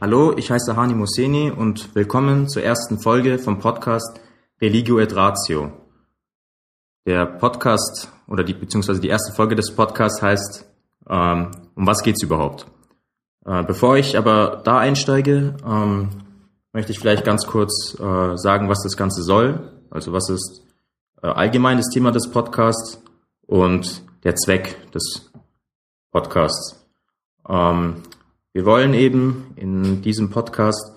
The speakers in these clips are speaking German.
Hallo, ich heiße Hani Moseni und willkommen zur ersten Folge vom Podcast Religio et Ratio. Der Podcast oder die beziehungsweise die erste Folge des Podcasts heißt ähm, Um was geht's überhaupt? Äh, bevor ich aber da einsteige, ähm, möchte ich vielleicht ganz kurz äh, sagen, was das Ganze soll. Also was ist äh, allgemein das Thema des Podcasts und der Zweck des Podcasts. Ähm, wir wollen eben in diesem Podcast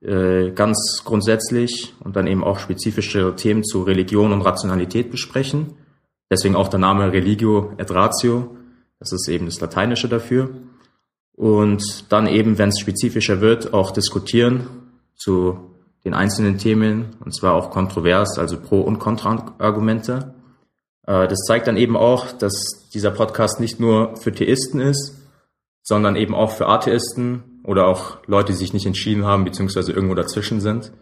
äh, ganz grundsätzlich und dann eben auch spezifische Themen zu Religion und Rationalität besprechen. Deswegen auch der Name Religio et Ratio. Das ist eben das Lateinische dafür. Und dann eben, wenn es spezifischer wird, auch diskutieren zu den einzelnen Themen, und zwar auch kontrovers, also Pro- und Kontraargumente. Äh, das zeigt dann eben auch, dass dieser Podcast nicht nur für Theisten ist, sondern eben auch für Atheisten oder auch Leute, die sich nicht entschieden haben, beziehungsweise irgendwo dazwischen sind.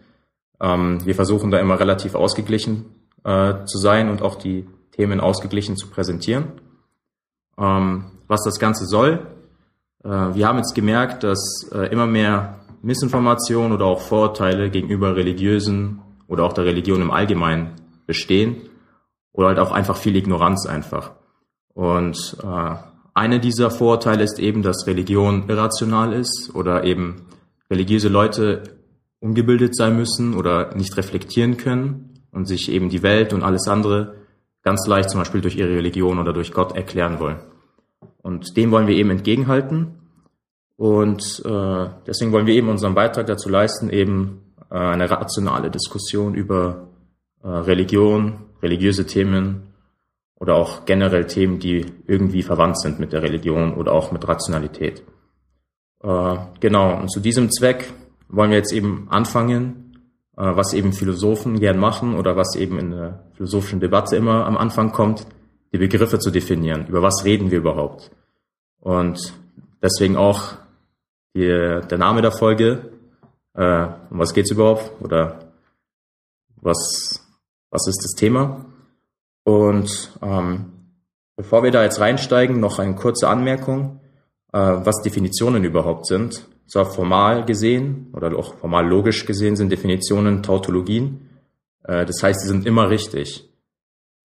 Ähm, wir versuchen da immer relativ ausgeglichen äh, zu sein und auch die Themen ausgeglichen zu präsentieren. Ähm, was das Ganze soll, äh, wir haben jetzt gemerkt, dass äh, immer mehr Missinformation oder auch Vorurteile gegenüber religiösen oder auch der Religion im Allgemeinen bestehen oder halt auch einfach viel Ignoranz einfach. Und äh, eine dieser Vorurteile ist eben, dass Religion irrational ist oder eben religiöse Leute ungebildet sein müssen oder nicht reflektieren können und sich eben die Welt und alles andere ganz leicht zum Beispiel durch ihre Religion oder durch Gott erklären wollen. Und dem wollen wir eben entgegenhalten. Und äh, deswegen wollen wir eben unseren Beitrag dazu leisten, eben äh, eine rationale Diskussion über äh, Religion, religiöse Themen oder auch generell Themen, die irgendwie verwandt sind mit der Religion oder auch mit Rationalität. Äh, genau, und zu diesem Zweck wollen wir jetzt eben anfangen, äh, was eben Philosophen gern machen oder was eben in der philosophischen Debatte immer am Anfang kommt, die Begriffe zu definieren. Über was reden wir überhaupt? Und deswegen auch die, der Name der Folge, äh, um was geht's überhaupt oder was, was ist das Thema? Und ähm, bevor wir da jetzt reinsteigen, noch eine kurze Anmerkung, äh, was Definitionen überhaupt sind. Zwar formal gesehen oder auch formal logisch gesehen sind Definitionen Tautologien. Äh, das heißt, sie sind immer richtig.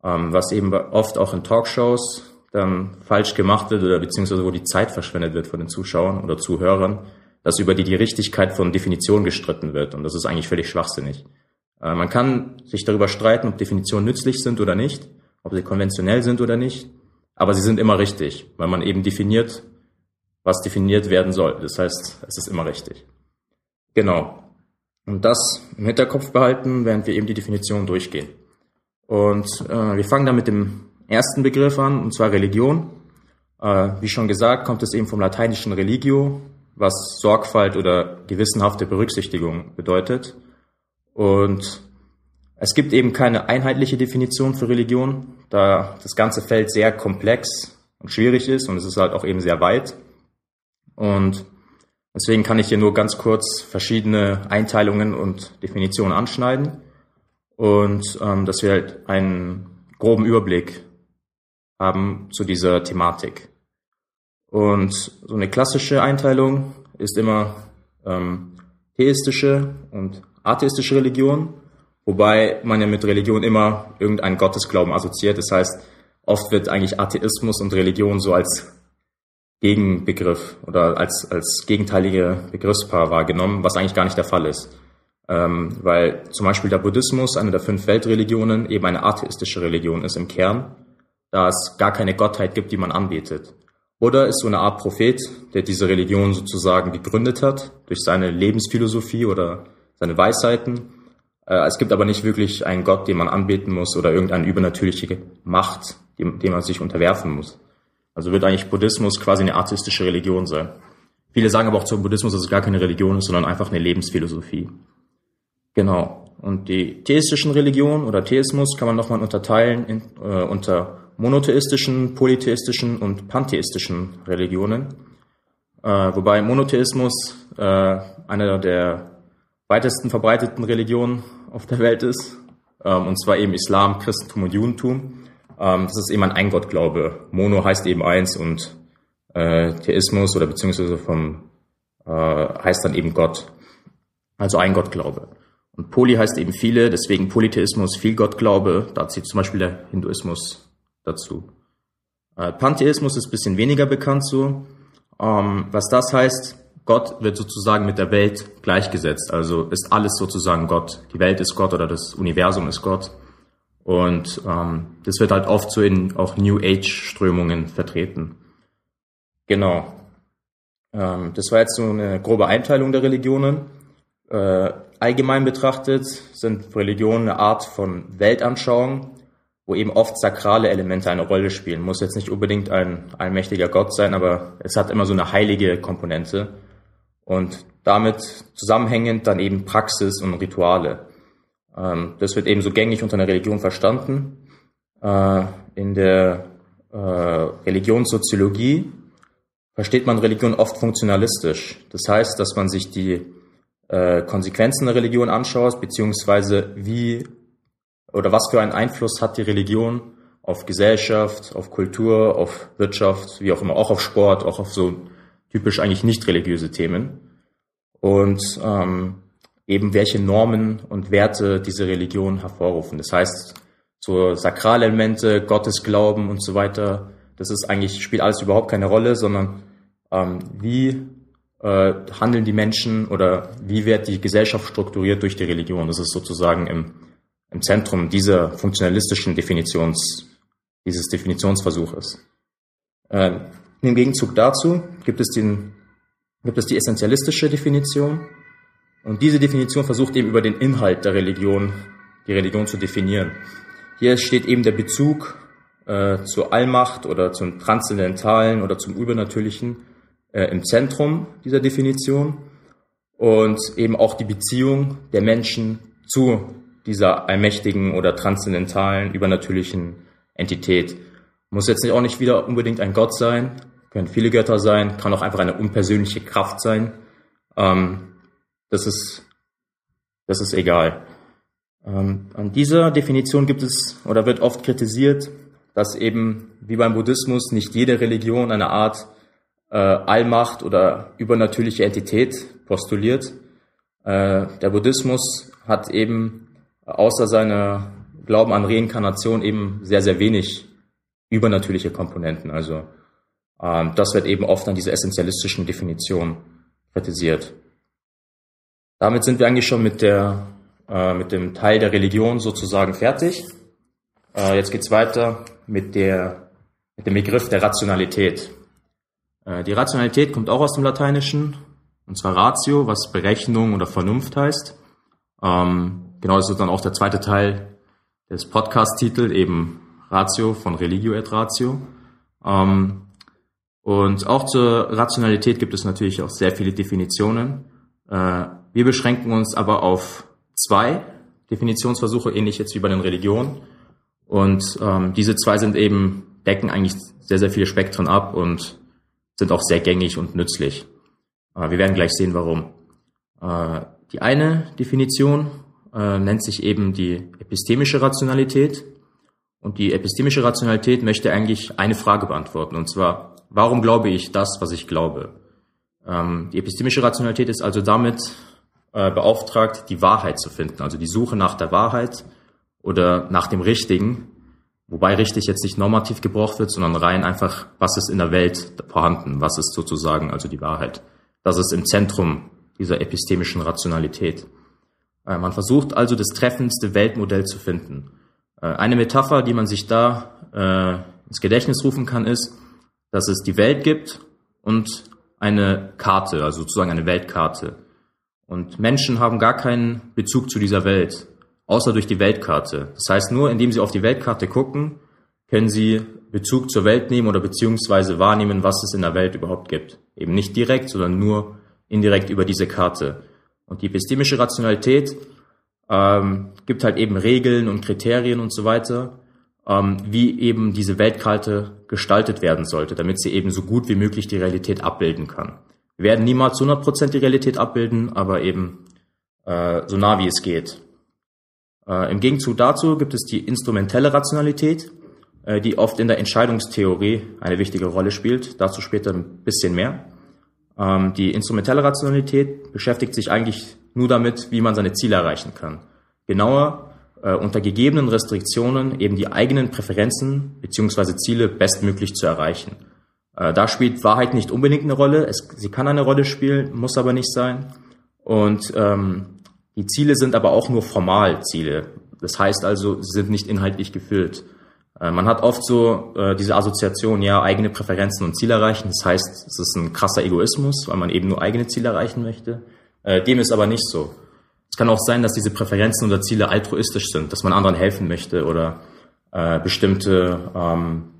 Ähm, was eben oft auch in Talkshows dann falsch gemacht wird oder beziehungsweise wo die Zeit verschwendet wird von den Zuschauern oder Zuhörern, dass über die die Richtigkeit von Definitionen gestritten wird. Und das ist eigentlich völlig schwachsinnig. Äh, man kann sich darüber streiten, ob Definitionen nützlich sind oder nicht, ob sie konventionell sind oder nicht, aber sie sind immer richtig, weil man eben definiert, was definiert werden soll. Das heißt, es ist immer richtig. Genau. Und das im Hinterkopf behalten, während wir eben die Definition durchgehen. Und äh, wir fangen dann mit dem ersten Begriff an, und zwar Religion. Äh, wie schon gesagt, kommt es eben vom lateinischen religio, was Sorgfalt oder gewissenhafte Berücksichtigung bedeutet. Und es gibt eben keine einheitliche Definition für Religion, da das ganze Feld sehr komplex und schwierig ist und es ist halt auch eben sehr weit. Und deswegen kann ich hier nur ganz kurz verschiedene Einteilungen und Definitionen anschneiden und ähm, dass wir halt einen groben Überblick haben zu dieser Thematik. Und so eine klassische Einteilung ist immer ähm, theistische und atheistische Religion, wobei man ja mit Religion immer irgendeinen Gottesglauben assoziiert. Das heißt, oft wird eigentlich Atheismus und Religion so als Gegenbegriff oder als, als gegenteilige Begriffspaar wahrgenommen, was eigentlich gar nicht der Fall ist. Ähm, weil zum Beispiel der Buddhismus, eine der fünf Weltreligionen, eben eine atheistische Religion ist im Kern, da es gar keine Gottheit gibt, die man anbetet. Oder ist so eine Art Prophet, der diese Religion sozusagen gegründet hat, durch seine Lebensphilosophie oder seine Weisheiten. Äh, es gibt aber nicht wirklich einen Gott, den man anbeten muss oder irgendeine übernatürliche Macht, dem, dem man sich unterwerfen muss. Also wird eigentlich Buddhismus quasi eine artistische Religion sein. Viele sagen aber auch zum Buddhismus, dass es gar keine Religion ist, sondern einfach eine Lebensphilosophie. Genau. Und die theistischen Religionen oder Theismus kann man nochmal unterteilen in, äh, unter monotheistischen, polytheistischen und pantheistischen Religionen. Äh, wobei Monotheismus äh, einer der weitesten verbreiteten Religionen auf der Welt ist, ähm, und zwar eben Islam, Christentum und Judentum. Ähm, das ist eben ein Eingottglaube. Mono heißt eben eins und äh, Theismus oder beziehungsweise vom äh, heißt dann eben Gott. Also ein Gottglaube. Und Poly heißt eben viele, deswegen Polytheismus, viel Gottglaube. Da zieht zum Beispiel der Hinduismus dazu. Äh, Pantheismus ist bisschen weniger bekannt so. Ähm, was das heißt, Gott wird sozusagen mit der Welt gleichgesetzt. Also ist alles sozusagen Gott. Die Welt ist Gott oder das Universum ist Gott. Und ähm, das wird halt oft so in auch New Age-Strömungen vertreten. Genau. Ähm, das war jetzt so eine grobe Einteilung der Religionen. Äh, allgemein betrachtet sind Religionen eine Art von Weltanschauung, wo eben oft sakrale Elemente eine Rolle spielen. Muss jetzt nicht unbedingt ein allmächtiger Gott sein, aber es hat immer so eine heilige Komponente und damit zusammenhängend dann eben Praxis und Rituale. Ähm, das wird eben so gängig unter einer Religion verstanden. Äh, in der äh, Religionssoziologie versteht man Religion oft funktionalistisch. Das heißt, dass man sich die äh, Konsequenzen der Religion anschaut, beziehungsweise wie oder was für einen Einfluss hat die Religion auf Gesellschaft, auf Kultur, auf Wirtschaft, wie auch immer, auch auf Sport, auch auf so typisch eigentlich nicht religiöse Themen. Und ähm, eben welche Normen und Werte diese Religion hervorrufen. Das heißt, so sakrale Elemente, Gottesglauben und so weiter, das ist eigentlich, spielt alles überhaupt keine Rolle, sondern ähm, wie äh, handeln die Menschen oder wie wird die Gesellschaft strukturiert durch die Religion. Das ist sozusagen im, im Zentrum dieser funktionalistischen Definitions, dieses Definitionsversuches. Äh, Im Gegenzug dazu gibt es, den, gibt es die essentialistische Definition. Und diese Definition versucht eben über den Inhalt der Religion, die Religion zu definieren. Hier steht eben der Bezug äh, zur Allmacht oder zum Transzendentalen oder zum Übernatürlichen äh, im Zentrum dieser Definition und eben auch die Beziehung der Menschen zu dieser allmächtigen oder transzendentalen, übernatürlichen Entität. Muss jetzt auch nicht wieder unbedingt ein Gott sein, können viele Götter sein, kann auch einfach eine unpersönliche Kraft sein. Ähm, das ist, das ist egal. Ähm, an dieser Definition gibt es oder wird oft kritisiert, dass eben wie beim Buddhismus nicht jede Religion eine Art äh, Allmacht oder übernatürliche Entität postuliert. Äh, der Buddhismus hat eben außer seiner Glauben an Reinkarnation eben sehr, sehr wenig übernatürliche Komponenten. Also das wird eben oft an dieser essentialistischen Definition kritisiert. Damit sind wir eigentlich schon mit, der, äh, mit dem Teil der Religion sozusagen fertig. Äh, jetzt geht's weiter mit, der, mit dem Begriff der Rationalität. Äh, die Rationalität kommt auch aus dem Lateinischen, und zwar Ratio, was Berechnung oder Vernunft heißt. Ähm, genau, das ist dann auch der zweite Teil des Podcast-Titels, eben Ratio von Religio et Ratio. Ähm, und auch zur Rationalität gibt es natürlich auch sehr viele Definitionen. Äh, wir beschränken uns aber auf zwei Definitionsversuche, ähnlich jetzt wie bei den Religionen. Und ähm, diese zwei sind eben, decken eigentlich sehr, sehr viele Spektren ab und sind auch sehr gängig und nützlich. Äh, wir werden gleich sehen, warum. Äh, die eine Definition nennt sich eben die epistemische Rationalität. Und die epistemische Rationalität möchte eigentlich eine Frage beantworten, und zwar, warum glaube ich das, was ich glaube? Ähm, die epistemische Rationalität ist also damit beauftragt, die Wahrheit zu finden, also die Suche nach der Wahrheit oder nach dem Richtigen Wobei richtig jetzt nicht normativ gebraucht wird, sondern rein einfach, was ist in der Welt vorhanden, was ist sozusagen also die Wahrheit. Das ist im Zentrum dieser epistemischen Rationalität. Äh, man versucht also das treffendste Weltmodell zu finden. Äh, eine Metapher, die man sich da äh, ins Gedächtnis rufen kann, ist, dass es die Welt gibt und eine Karte, also sozusagen eine Weltkarte. Und Menschen haben gar keinen Bezug zu dieser Welt außer durch die Weltkarte. Das heißt, nur indem Sie auf die Weltkarte gucken, können Sie Bezug zur Welt nehmen oder beziehungsweise wahrnehmen, was es in der Welt überhaupt gibt. Eben nicht direkt, sondern nur indirekt über diese Karte. Und die epistemische Rationalität ähm, gibt halt eben Regeln und Kriterien und so weiter, ähm, wie eben diese Weltkarte gestaltet werden sollte, damit sie eben so gut wie möglich die Realität abbilden kann. Wir werden niemals 100% die Realität abbilden, aber eben äh, so nah wie es geht. Äh, Im Gegenzug dazu gibt es die instrumentelle Rationalität, äh, die oft in der Entscheidungstheorie eine wichtige Rolle spielt. Dazu später ein bisschen mehr. Ähm, die instrumentelle Rationalität beschäftigt sich eigentlich nur damit, wie man seine Ziele erreichen kann. Genauer, äh, unter gegebenen Restriktionen eben die eigenen Präferenzen beziehungsweise Ziele bestmöglich zu erreichen. Äh, da spielt Wahrheit nicht unbedingt eine Rolle. Es, sie kann eine Rolle spielen, muss aber nicht sein. Und ähm, die Ziele sind aber auch nur formal Ziele. Das heißt also, sie sind nicht inhaltlich gefüllt. Äh, man hat oft so äh, diese Assoziation, ja, eigene Präferenzen und Ziele erreichen. Das heißt, es ist ein krasser Egoismus, weil man eben nur eigene Ziele erreichen möchte. Äh, dem ist aber nicht so. Es kann auch sein, dass diese Präferenzen oder Ziele altruistisch sind, dass man anderen helfen möchte oder äh, bestimmte ähm,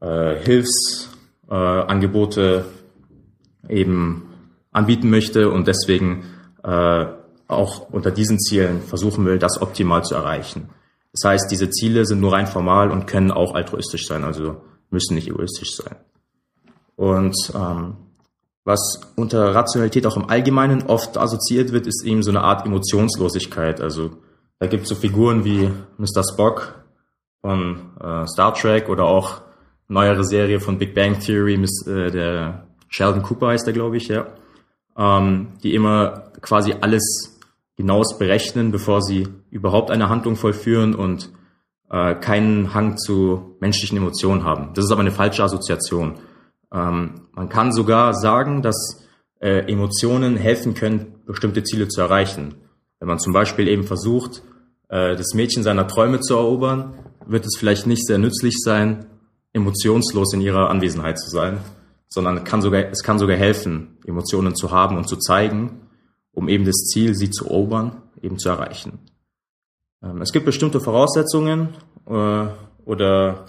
äh, Hilfsangebote äh, eben anbieten möchte und deswegen äh, auch unter diesen Zielen versuchen will, das optimal zu erreichen. Das heißt, diese Ziele sind nur rein formal und können auch altruistisch sein, also müssen nicht egoistisch sein. Und ähm, was unter Rationalität auch im Allgemeinen oft assoziiert wird, ist eben so eine Art Emotionslosigkeit. Also da gibt es so Figuren wie Mr. Spock von äh, Star Trek oder auch neuere Serie von Big Bang Theory, Miss, äh, der Sheldon Cooper heißt er, glaube ich, ja, ähm, die immer quasi alles hinaus berechnen, bevor sie überhaupt eine Handlung vollführen und äh, keinen Hang zu menschlichen Emotionen haben. Das ist aber eine falsche Assoziation. Ähm, man kann sogar sagen, dass äh, Emotionen helfen können, bestimmte Ziele zu erreichen. Wenn man zum Beispiel eben versucht, äh, das Mädchen seiner Träume zu erobern, wird es vielleicht nicht sehr nützlich sein, emotionslos in ihrer Anwesenheit zu sein, sondern kann sogar, es kann sogar helfen, Emotionen zu haben und zu zeigen um eben das Ziel, sie zu erobern, eben zu erreichen. Ähm, es gibt bestimmte Voraussetzungen äh, oder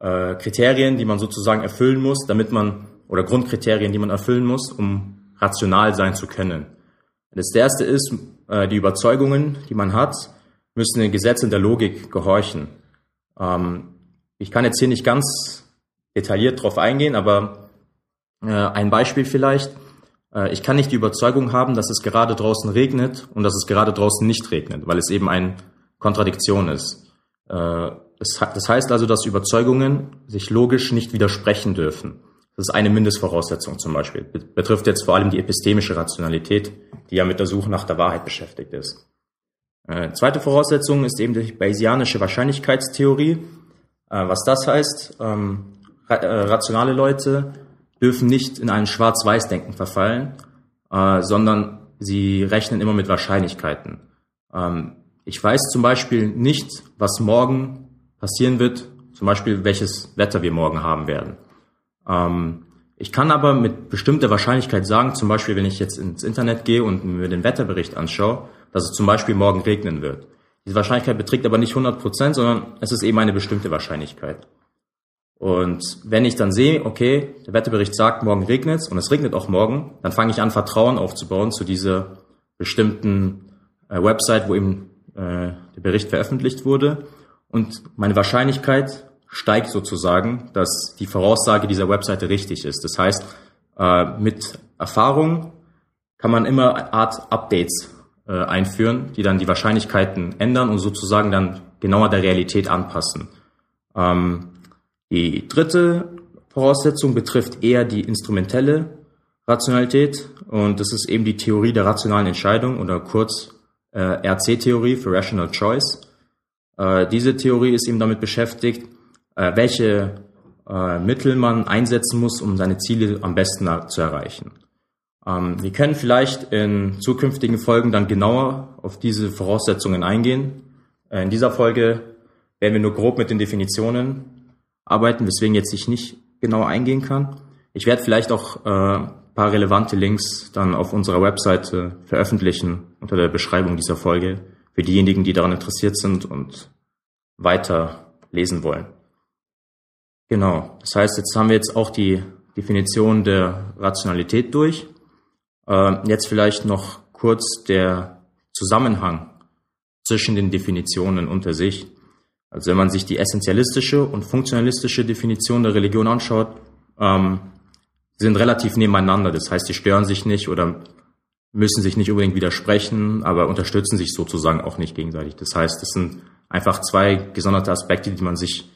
äh, Kriterien, die man sozusagen erfüllen muss, damit man, oder Grundkriterien, die man erfüllen muss, um rational sein zu können. Das erste ist, äh, die Überzeugungen, die man hat, müssen den Gesetzen der Logik gehorchen. Ähm, ich kann jetzt hier nicht ganz detailliert drauf eingehen, aber ein Beispiel vielleicht. Äh, ich kann nicht die Überzeugung haben, dass es gerade draußen regnet und dass es gerade draußen nicht regnet, weil es eben eine Kontradiktion ist. Äh, das heißt also, dass Überzeugungen sich logisch nicht widersprechen dürfen. Das ist eine Mindestvoraussetzung zum Beispiel. Betrifft jetzt vor allem die epistemische Rationalität, die ja mit der Suche nach der Wahrheit beschäftigt ist. Äh, zweite Voraussetzung ist eben die Bayesianische Wahrscheinlichkeitstheorie. Was das heißt, ähm, rationale Leute dürfen nicht in ein Schwarz-Weiß-Denken verfallen, äh, sondern sie rechnen immer mit Wahrscheinlichkeiten. Ähm, ich weiß zum Beispiel nicht, was morgen passieren wird, zum Beispiel welches Wetter wir morgen haben werden. Ähm, ich kann aber mit bestimmter Wahrscheinlichkeit sagen, zum Beispiel wenn ich jetzt ins Internet gehe und mir den Wetterbericht anschaue, dass es zum Beispiel morgen regnen wird. Diese Wahrscheinlichkeit beträgt aber nicht 100 Prozent, sondern es ist eben eine bestimmte Wahrscheinlichkeit. Und wenn ich dann sehe, okay, der Wetterbericht sagt, morgen regnet es und es regnet auch morgen, dann fange ich an, Vertrauen aufzubauen zu dieser bestimmten äh, Website, wo eben äh, der Bericht veröffentlicht wurde. Und meine Wahrscheinlichkeit steigt sozusagen, dass die Voraussage dieser Webseite richtig ist. Das heißt, äh, mit Erfahrung kann man immer eine Art Updates äh, einführen, die dann die Wahrscheinlichkeiten ändern und sozusagen dann genauer der Realität anpassen. Ähm, die dritte Voraussetzung betrifft eher die instrumentelle Rationalität und das ist eben die Theorie der rationalen Entscheidung oder kurz äh, RC-Theorie für Rational Choice. Äh, diese Theorie ist eben damit beschäftigt, äh, welche äh, Mittel man einsetzen muss, um seine Ziele am besten zu erreichen. Ähm, wir können vielleicht in zukünftigen Folgen dann genauer auf diese Voraussetzungen eingehen. In dieser Folge werden wir nur grob mit den Definitionen arbeiten, weswegen jetzt ich nicht genau eingehen kann. Ich werde vielleicht auch äh, paar relevante Links dann auf unserer Webseite veröffentlichen unter der Beschreibung dieser Folge für diejenigen, die daran interessiert sind und weiter lesen wollen. Genau. Das heißt, jetzt haben wir jetzt auch die Definition der Rationalität durch. Äh, jetzt vielleicht noch kurz der Zusammenhang zwischen den Definitionen unter sich. Also wenn man sich die essentialistische und funktionalistische Definition der Religion anschaut, ähm, sind relativ nebeneinander. Das heißt, die stören sich nicht oder müssen sich nicht unbedingt widersprechen, aber unterstützen sich sozusagen auch nicht gegenseitig. Das heißt, es sind einfach zwei gesonderte Aspekte, die man sich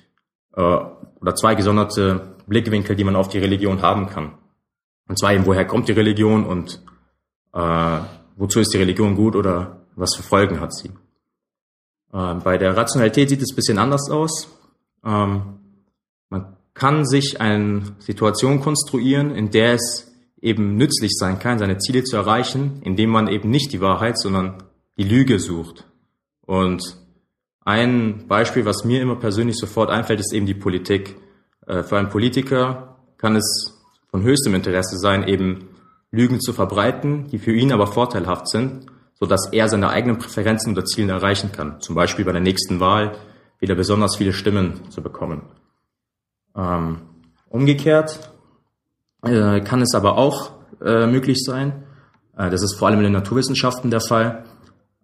äh, oder zwei gesonderte Blickwinkel, die man auf die Religion haben kann. Und zwar eben, woher kommt die Religion und äh, wozu ist die Religion gut oder was für Folgen hat sie. Äh, bei der Rationalität sieht es ein bisschen anders aus. Ähm, man kann sich eine Situation konstruieren, in der es eben nützlich sein kann, seine Ziele zu erreichen, indem man eben nicht die Wahrheit, sondern die Lüge sucht. Und ein Beispiel, was mir immer persönlich sofort einfällt, ist eben die Politik. Äh, für einen Politiker kann es von höchstem Interesse sein, eben Lügen zu verbreiten, die für ihn aber vorteilhaft sind, so dass er seine eigenen Präferenzen oder Ziele erreichen kann. Zum Beispiel bei der nächsten Wahl wieder besonders viele Stimmen zu bekommen. Ähm, umgekehrt äh, kann es aber auch äh, möglich sein, äh, das ist vor allem in den Naturwissenschaften der Fall,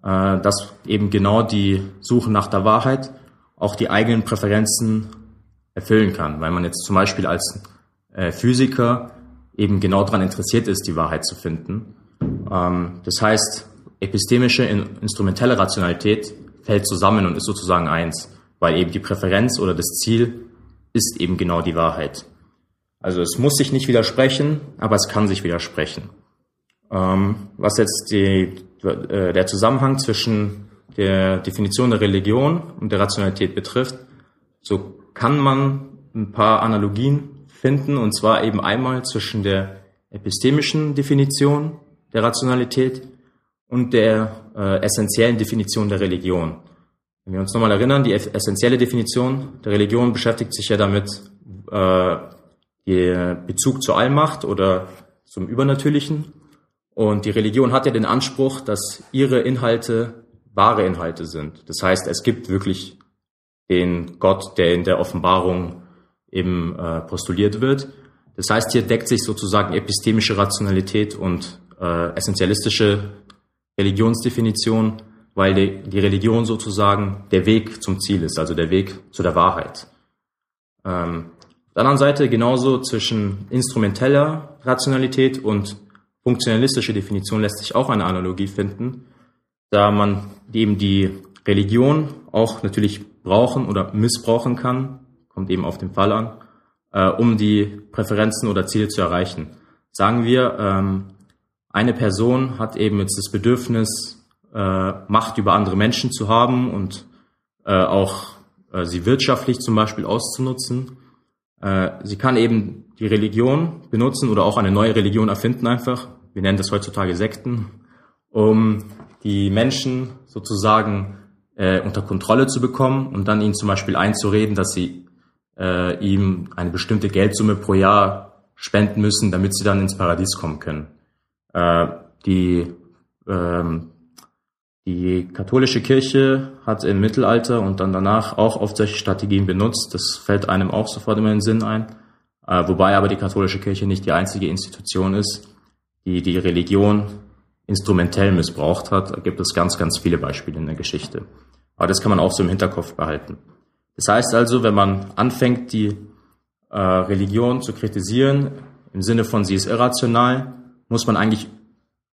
äh, dass eben genau die Suche nach der Wahrheit auch die eigenen Präferenzen erfüllen kann, weil man jetzt zum Beispiel als äh, Physiker eben genau daran interessiert ist, die Wahrheit zu finden. Ähm, das heißt, epistemische instrumentelle Rationalität fällt zusammen und ist sozusagen eins, weil eben die Präferenz oder das Ziel ist eben genau die Wahrheit. Also es muss sich nicht widersprechen, aber es kann sich widersprechen. Ähm, was jetzt die, äh, der Zusammenhang zwischen der Definition der Religion und der Rationalität betrifft, so kann man ein paar Analogien finden, und zwar eben einmal zwischen der epistemischen Definition der Rationalität und der äh, essentiellen Definition der Religion. Wenn wir uns nochmal erinnern, die essentielle Definition der Religion beschäftigt sich ja damit, äh, Bezug zur Allmacht oder zum Übernatürlichen. Und die Religion hat ja den Anspruch, dass ihre Inhalte wahre Inhalte sind. Das heißt, es gibt wirklich den Gott, der in der Offenbarung eben äh, postuliert wird. Das heißt, hier deckt sich sozusagen epistemische Rationalität und äh, essentialistische Religionsdefinition, weil die, die, Religion sozusagen der Weg zum Ziel ist, also der Weg zu der Wahrheit. Ähm, der anderen Seite genauso zwischen instrumenteller Rationalität und funktionalistische Definition lässt sich auch eine Analogie finden, da man eben die Religion auch natürlich brauchen oder missbrauchen kann, kommt eben auf den Fall an, äh, um die Präferenzen oder Ziele zu erreichen. Sagen wir, ähm, eine Person hat eben jetzt das Bedürfnis, äh, Macht über andere Menschen zu haben und äh, auch äh, sie wirtschaftlich zum Beispiel auszunutzen. Äh, sie kann eben die Religion benutzen oder auch eine neue Religion erfinden einfach, wir nennen das heutzutage Sekten, um die Menschen sozusagen äh, unter Kontrolle zu bekommen und dann ihnen zum Beispiel einzureden, dass sie äh, ihm eine bestimmte Geldsumme pro Jahr spenden müssen, damit sie dann ins Paradies kommen können. Äh, die, ähm, die katholische Kirche hat im Mittelalter und dann danach auch oft solche Strategien benutzt. Das fällt einem auch sofort immer in den Sinn ein. Äh, wobei aber die katholische Kirche nicht die einzige Institution ist, die die Religion instrumentell missbraucht hat. Da gibt es ganz, ganz viele Beispiele in der Geschichte. Aber das kann man auch so im Hinterkopf behalten. Das heißt also, wenn man anfängt, die äh, Religion zu kritisieren, im Sinne von sie ist irrational, muss man eigentlich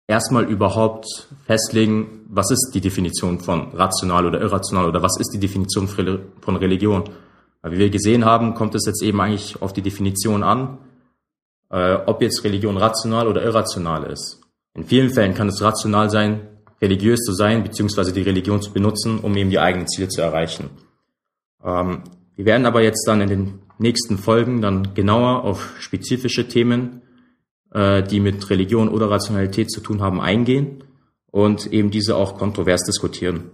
erstmal überhaupt festlegen, was ist die Definition von rational oder irrational oder was ist die Definition von Religion. Wie wir gesehen haben, kommt es jetzt eben eigentlich auf die Definition an, äh, ob jetzt Religion rational oder irrational ist. In vielen Fällen kann es rational sein, religiös zu sein, beziehungsweise die Religion zu benutzen, um eben die eigenen Ziele zu erreichen. Ähm, wir werden aber jetzt dann in den nächsten Folgen dann genauer auf spezifische Themen, äh, die mit Religion oder Rationalität zu tun haben, eingehen und eben diese auch kontrovers diskutieren.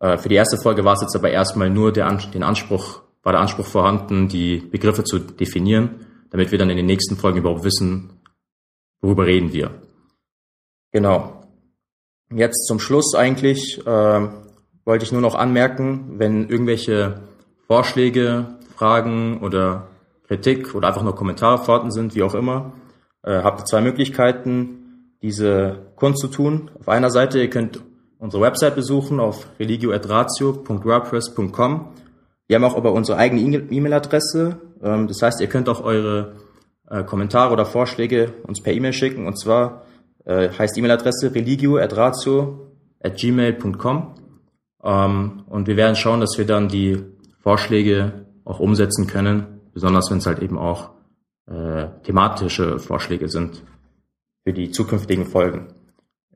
Äh, für die erste Folge war es jetzt aber erstmal nur der, den Anspruch, war der Anspruch vorhanden, die Begriffe zu definieren damit wir dann in den nächsten Folgen überhaupt wissen, worüber reden wir. Genau. Jetzt zum Schluss eigentlich äh, wollte ich nur noch anmerken, wenn irgendwelche Vorschläge, Fragen oder Kritik oder einfach nur Kommentare vorhanden sind, wie auch immer, äh, habt ihr zwei Möglichkeiten, diese kundzutun. Auf einer Seite, ihr könnt unsere Website besuchen auf religio.ratio.wordpress.com. Wir haben auch aber unsere eigene E-Mail-Adresse, ähm, das heißt, ihr könnt auch eure äh, Kommentare oder Vorschläge uns per E-Mail schicken. Und zwar äh, heißt E-Mail-Adresse religio.ratio.gmail.com. Ähm, und wir werden schauen, dass wir dann die Vorschläge auch umsetzen können, besonders wenn es halt eben auch äh, thematische Vorschläge sind für die zukünftigen Folgen.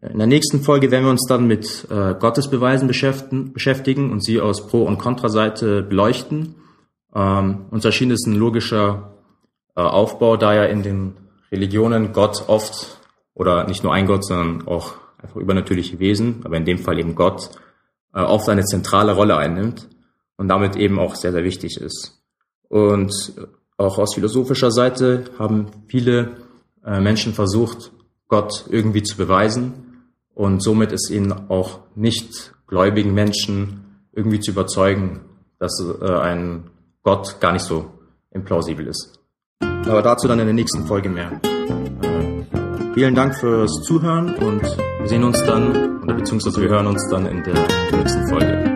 In der nächsten Folge werden wir uns dann mit äh, Gottesbeweisen beschäftigen und sie aus Pro- und Kontraseite beleuchten. Ähm, uns erschien es ein logischer äh, Aufbau, da ja in den Religionen Gott oft, oder nicht nur ein Gott, sondern auch einfach übernatürliche Wesen, aber in dem Fall eben Gott, äh, oft eine zentrale Rolle einnimmt und damit eben auch sehr, sehr wichtig ist. Und auch aus philosophischer Seite haben viele äh, Menschen versucht, Gott irgendwie zu beweisen und somit ist ihnen auch nicht gläubigen Menschen irgendwie zu überzeugen, dass äh, ein Gott gar nicht so implausibel ist. Aber dazu dann in der nächsten Folge mehr. Äh, vielen Dank fürs Zuhören und wir sehen uns dann, oder beziehungsweise wir hören uns dann in der nächsten Folge.